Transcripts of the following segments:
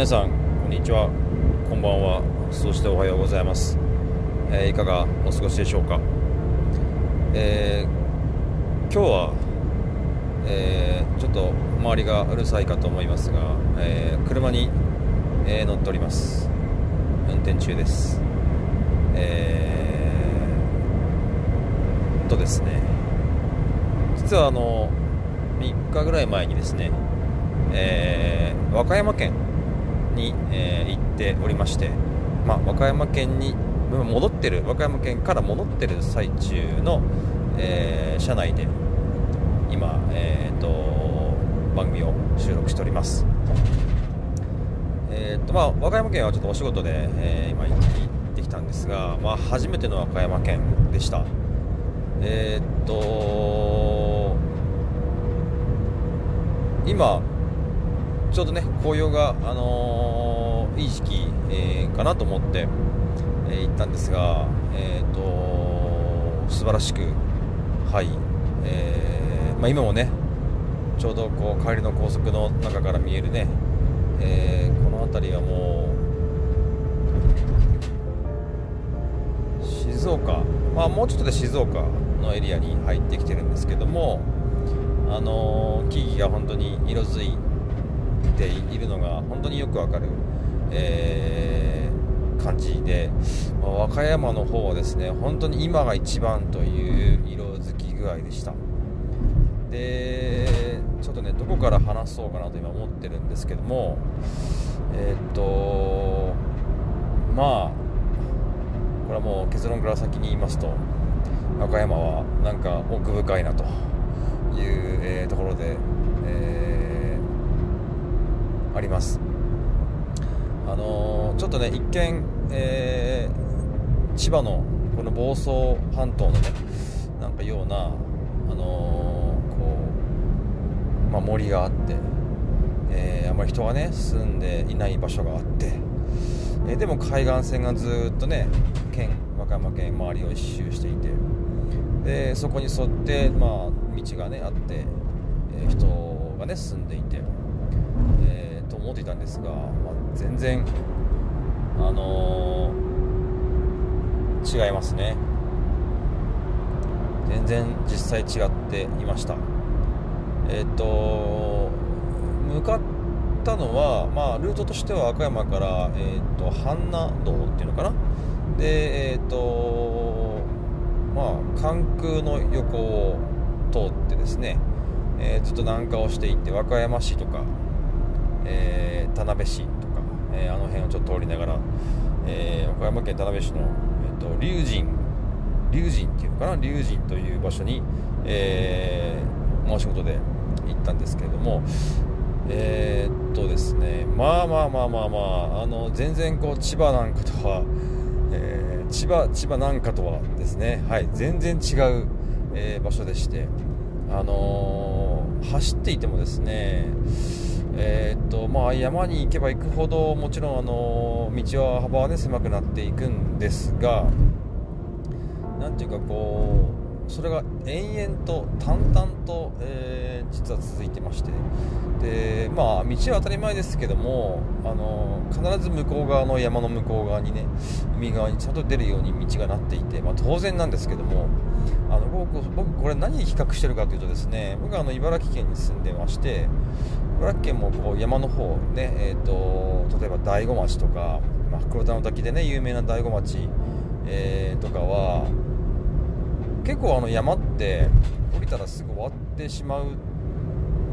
皆さんこんにちは。こんばんは。そしておはようございます、えー、いかがお過ごしでしょうか、えー、今日は、えー、ちょっと周りがうるさいかと思いますが、え車に、え乗っております。運転中です。えー、とですね。実はあの3日ぐらい前にですね、え和歌山県に、えー、行っておりまして、まあ、和歌山県に戻ってる和歌山県から戻ってる最中の、えー、車内で今、えーと、番組を収録しております、えーとまあ、和歌山県はちょっとお仕事で、えー、今行ってきたんですが、まあ、初めての和歌山県でした。えっ、と今ちょうどね紅葉が、あのー、いい時期、えー、かなと思って、えー、行ったんですが、えーと、素晴らしく、はいえまあ、今もねちょうどこう帰りの高速の中から見えるね、え、この辺りはもう静岡、まあ、もうちょっとで静岡のエリアに入ってきてるんですけども、あの、木々が本当に色づいてているのが本当によくわかる、えー、感じで、まあ、和歌山の方はですね本当に今が一番という色づき具合でした。でちょっとねどこから話そうかなと今思ってるんですけどもえー、っとまあこれはもう結論から先に言いますと和歌山はなんか奥深いなという、えー、ところで、あります。あのー、ちょっとね一見、えー、千葉のこの房総半島のねなんかようなあのー、こう、まあ、森があって、えー、あまり人がね住んでいない場所があって、えでも海岸線がずっとね県和歌山県周りを一周していてでそこに沿って、まあ、道がねあって、え人がね住んでいて、えと思っていたんですが、まあ、全然あのー、違いますね。全然実際違っていました。えっ、ー、と向かったのは、まあ、ルートとしては和歌山から、えーと、半名道っていうのかな。でえっ、ー、とまあ関空の横を通ってですね、えー、ずっと南下をしていって和歌山市とかえー、田辺市とか、えー、あの辺をちょっと通りながら、えー、岡山県田辺市の、えーと、龍神龍神っていうのかな？龍神という場所に、えー、お仕事で行ったんですけれどもえー、っとですねまあまあまあまあまああの全然こう千葉なんかとは、えー、千葉千葉なんかとはですねはい全然違う、えー、場所でしてあの走っていてもですねえー、っとまあ、山に行けば行くほどもちろんあの道は幅は、ね、狭くなっていくんですが何ていうかこうそれが延々と淡々と、えー、実は続いてまして。で、まあ、道は当たり前ですけどもあの必ず向こう側の山の向こう側にね海側にちゃんと出るように道がなっていて、まあ、当然なんですけどもあの僕僕これ何に比較してるかというとですね僕はあの茨城県に住んでまして茨城県もこう山の方ね、えーと、例えば大子町とか、まあ、黒田の滝でね有名な大子町、えー、とかは結構あの山って降りたらすぐ終わってしまう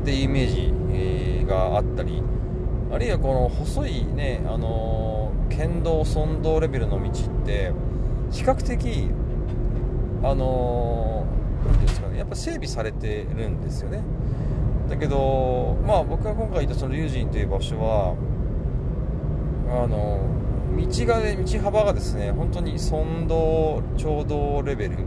っていうイメージ、えー、があったりあるいはこの細いね、あのー、県道村道レベルの道って比較的あのー、ですかねやっぱ整備されてるんですよね。だけど、まあ、僕が今回行ったその龍神という場所はあの道が、道幅がですね本当に村道町道レベル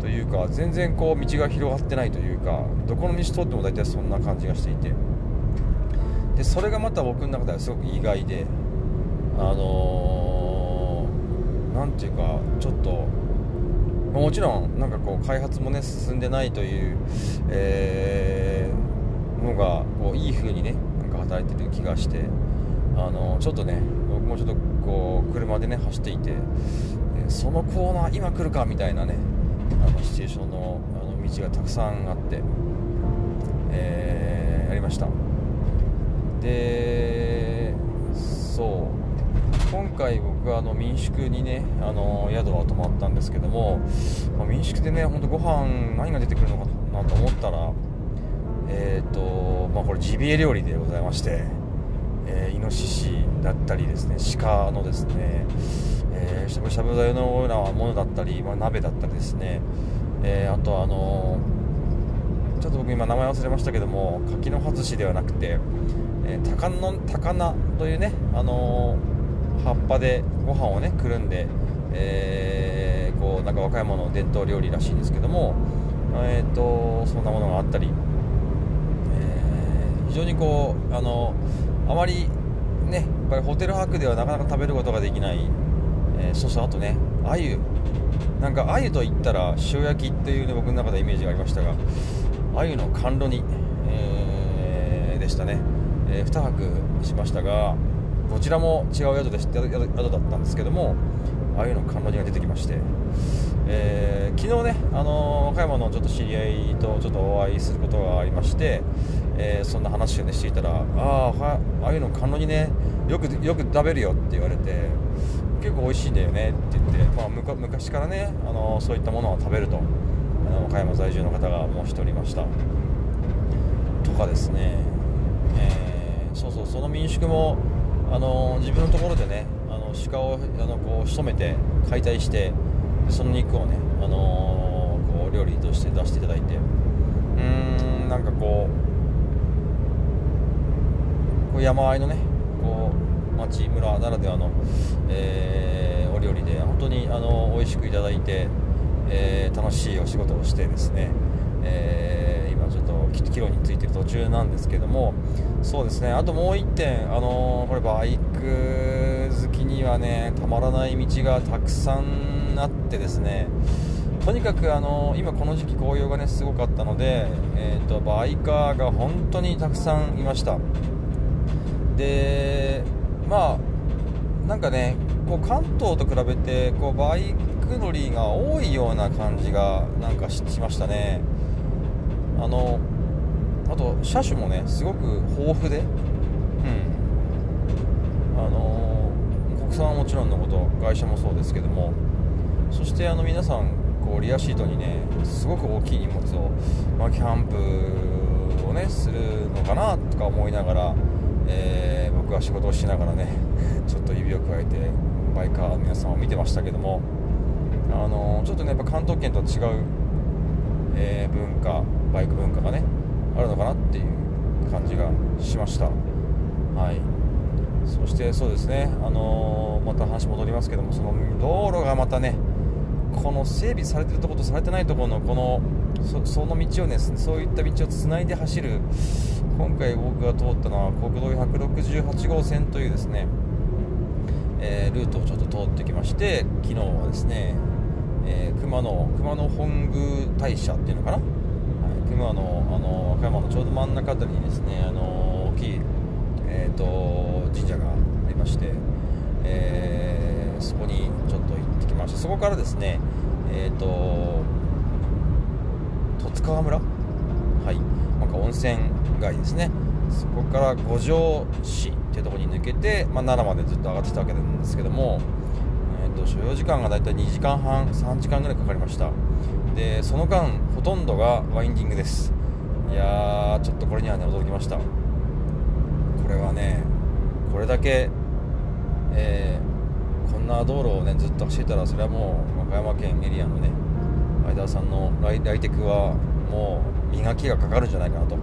というか全然こう道が広がってないというかどこの道通っても大体そんな感じがしていて。でそれがまた僕の中ではすごく意外であの何、ー、ていうかちょっともちろんなんかこう開発もね進んでないという、えーのがこういい風にねなんか働いてる気がしてあのちょっとね僕もちょっとこう車でね走っていてそのコーナー今来るかみたいなねあのシチュエーションのあの道がたくさんあって、えー、ありました。でそう。今回僕はあの民宿にねあの宿は泊まったんですけども、まあ、民宿でねほんとご飯何が出てくるのかなと思ったらえっ、ー、とまあこれジビエ料理でございましてえー、イノシシだったりですね鹿のですね、えー、しゃぶしゃぶのようなものだったり、まあ、鍋だったりですね、えー、あとあの、ちょっと僕今名前忘れましたけども柿の外しではなくて、えー、高の高菜というね、あの葉っぱでご飯をねくるんで、えこうなんか和歌山の伝統料理らしいんですけども、えーと、そんなものがあったり、非常にこうあのあまりねやっぱりホテル泊ではなかなか食べることができない、えー、そしてあとね鮎。なんか鮎と言ったら塩焼きっていうね僕の中でイメージがありましたが鮎の甘露煮、えー、でしたね、えー、2泊しましたがどちらも違う宿で宿宿だったんですけども鮎の甘露煮が出てきまして、えー、昨日ね、あの、和歌山のちょっと知り合いとちょっとお会いすることがありまして、えー、そんな話を、ね、していたら「ああああいうの甘露にねよくよく食べるよ」って言われて結構美味しいんだよねって言って、まあ、昔からね、あのそういったものを食べるとあの和歌山在住の方がもう1人いました。とかですね、えー、そうそうその民宿も、あの自分のところでねあの鹿をあのこう仕留めて解体してその肉をね、あのこう料理として出していただいてうーんなんかこうこう山あいのねこう町村ならではの、えー、お料理で本当にあの美味しくいただいて、えー、楽しいお仕事をしてですね、えー、今ちょっとキロについてる途中なんですけどもそうですねあともう1点あのこれバイク好きにはねたまらない道がたくさんあってですねとにかくあの今この時期紅葉がねすごかったので、えーとバイカーが本当にたくさんいました。でまあなんかねこう関東と比べてこうバイク乗りが多いような感じがなんかしましたね。あのあと車種もねすごく豊富でうん。あの国産はもちろんのこと外車もそうですけども。そしてあの皆さんこうリアシートにねすごく大きい荷物を、まあ、キャンプをねするのかなとか思いながらえー、僕は仕事をしながらねちょっと指をくわえてバイカーの皆さんを見てましたけども、あのー、ちょっとねやっぱ関東圏とは違う、えー、文化バイク文化がねあるのかなっていう感じがしました。はい。そしてそうですね、あのまた話戻りますけどもその道路がまたねこの整備されてるところとされてないところのこのその道をねそういった道をつないで走る今回僕が通ったのは国道168号線というですね、えー、ルートをちょっと通ってきまして昨日はですね、えー、熊野熊野本宮大社っていうのかな、はい、熊野あの和歌山のちょうど真ん中あたりにですねあの大きい、えーと、神社がありまして、えー、そこにちょっと行ってきましたそこからですねえっ、ー、と十津川村？はいなんか温泉街ですね。そこから五条市っていうところに抜けて、まあ、奈良までずっと上がってたわけなんですけども、えーと、所要時間がだいたい2時間半3時間ぐらいかかりました。でその間ほとんどがワインディングです。いやーちょっとこれにはね驚きました。これはねこれだけ、えー、こんな道路をねずっと走ってたらそれはもう和歌山県エリアのねライダーさんのライライテクはもう磨きがかかるんじゃないかなと。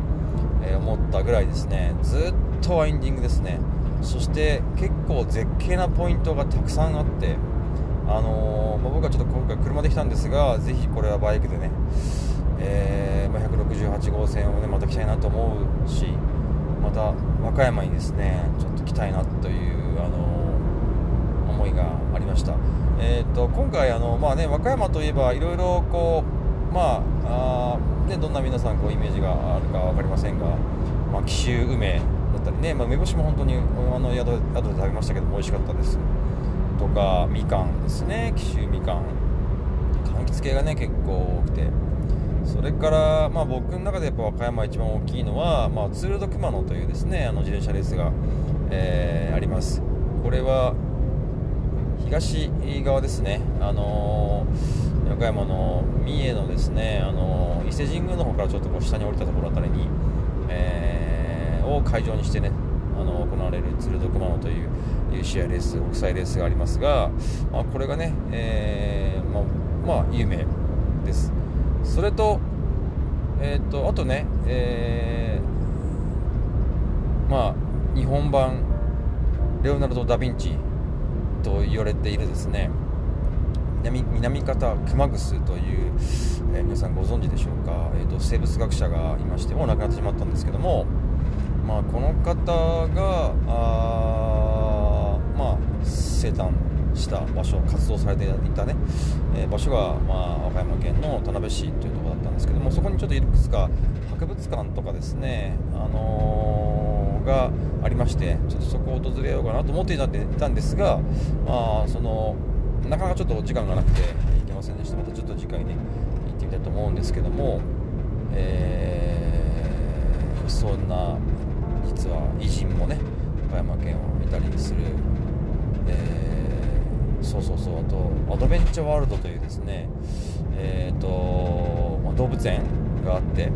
え思ったぐらいですね。ずっとワインディングですね。そして結構絶景なポイントがたくさんあってあのー、まあ、僕はちょっと今回車で来たんですがぜひこれはバイクでね、えー、まあ、168号線をねまた来たいなと思うしまた和歌山にですねちょっと来たいなという、あのー、思いがありました、えーと、今回あの、まあね、和歌山といえばいろいろこうまあね、どんな皆さんこうイメージがあるか分かりませんが、まあ、紀州梅だったりね、まあ、梅干しも本当にあの宿宿で食べましたけども美味しかったです。とかみかんですね。紀州みかん。柑橘系がね結構多くて。それから、まあ、僕の中でやっぱ和歌山一番大きいのは、まあ、ツール・ド・熊野というですねあの自転車レースが、えー、あります。これは東側ですね、あのー、和歌山の三重のですね、あのー、伊勢神宮の方からちょっとこう下に降りたところあたりに、えー、を会場にしてね、あの行われる鶴戸熊野という試合レース国際レースがありますが、まあ、これがね、えまあ、まあ、有名です。それと,、えーと、あとね、えまあ、日本版レオナルド・ダ・ヴィンチと言われているですね。南南方熊楠という、えー、皆さんご存知でしょうか、えーと、生物学者がいましてもう亡くなってしまったんですけども、まあ、この方があ、まあ、生誕した場所活動されていたね、えー、場所が、まあ、和歌山県の田辺市というところだったんですけどもそこにちょっといくつか博物館とかですね、あのー、がありましてちょっとそこを訪れようかなと思っていたんですが、まあ、そのなかなかちょっと時間がなくて行けませんでした。またちょっと次回ね行ってみたいと思うんですけども、えー、そんな実は偉人もね岡山県をいたりする、えー、そうそうそうあとアドベンチャーワールドというですねえっ、ー、と、まあ、動物園があって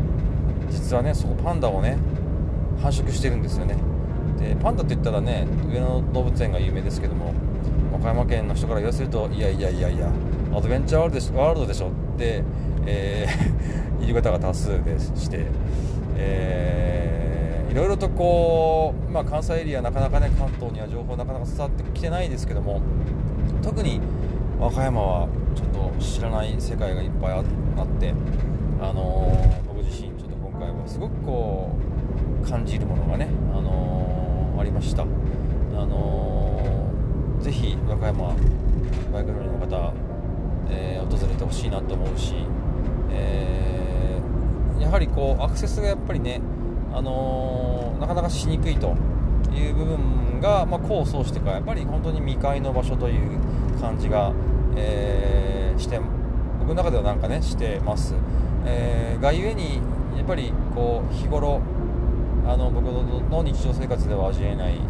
実はねそこパンダをね繁殖してるんですよね。でパンダって言ったらね上野動物園が有名ですけども岡山県の人から言わせるといやいやいやいやアドベンチャーワールドでしょ。って、えー、言い方が多数でして、えー、いろいろとこう、まあ、関西エリアなかなかね関東には情報なかなか伝わってきてないですけども特に和歌山はちょっと知らない世界がいっぱいあってあのー、僕自身ちょっと今回はすごくこう感じるものがね、あのー、ありました。あのー、ぜひ和歌山バイク乗りの方、えー、訪れてほしいなと思うし、えー、やはりこうアクセスがやっぱりね、あの、なかなかしにくいという部分が、まあ、功を奏してからやっぱり本当に未開の場所という感じが、えー、して僕の中ではなんかねしてます、えー、がゆえにやっぱりこう日頃あの僕の日常生活では味わえない、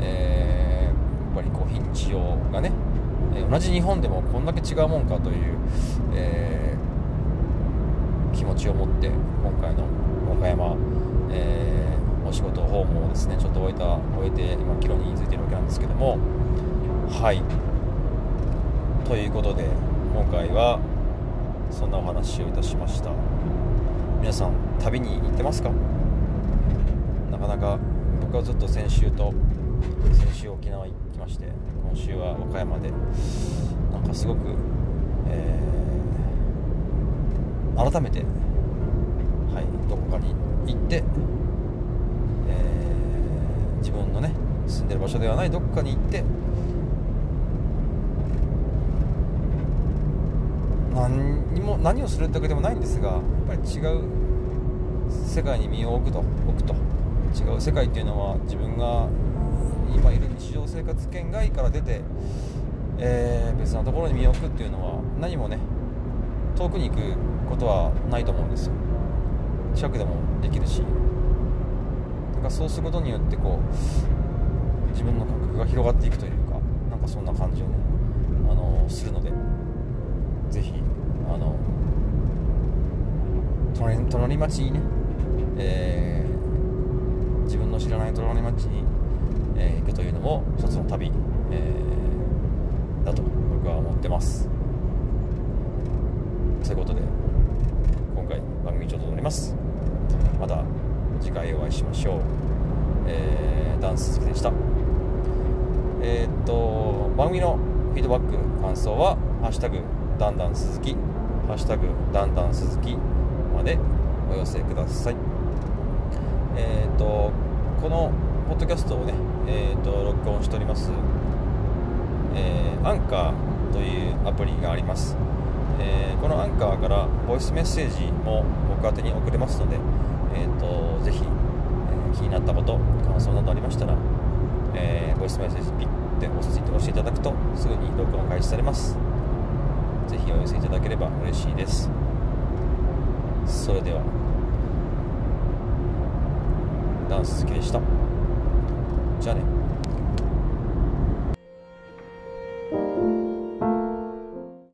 えー、やっぱりこう非日常がね同じ日本でもこんだけ違うもんかという、えー、気持ちを持って今回の和歌山、えー、お仕事訪問をですねちょっと終えた終えて今帰路についてるわけなんですけどもはい。ということで今回はそんなお話をいたしました。皆さん旅に行ってますか？かなか僕はずっと先週と先週沖縄行きまして今週は和歌山でなんかすごく、えー、改めて、はい、どこかに行って、えー、自分のね住んでる場所ではないどこかに行って何にも何をするってわけでもないんですがやっぱり違う世界に身を置くと置くと。違う世界っていうのは自分が今いる日常生活圏外から出て、えー、別なところに身を置くっていうのは何もね遠くに行くことはないと思うんですよ。近くでもできるし。だからそうすることによってこう自分の感覚が広がっていくというかなんかそんな感じをね、あの、するのでぜひあの隣隣町にね、えー、自分の知らない隣町に、えー、行くというのも一つの旅、えー、だと僕は思ってます。ということで今回番組ちょっと撮ります。また次回お会いしましょう、えー、ダンス好きでした。えー、っと番組のフィードバック感想は「ハッシュタグだんだん鈴木ハッシュタグだんだん鈴木までお寄せください。え、ー、とこのポッドキャストをねえ、ー、と録音しておりますえー、アンカーというアプリがあります。えー、このアンカーからボイスメッセージも僕宛に送れますので、えーと、ぜひ、えー、気になったこと感想などありましたら、えー、ボイスメッセージピッて押していただくとすぐに録音開始されます。ぜひお寄せいただければ嬉しいです。それでは。ダンス好きでした。じゃあね。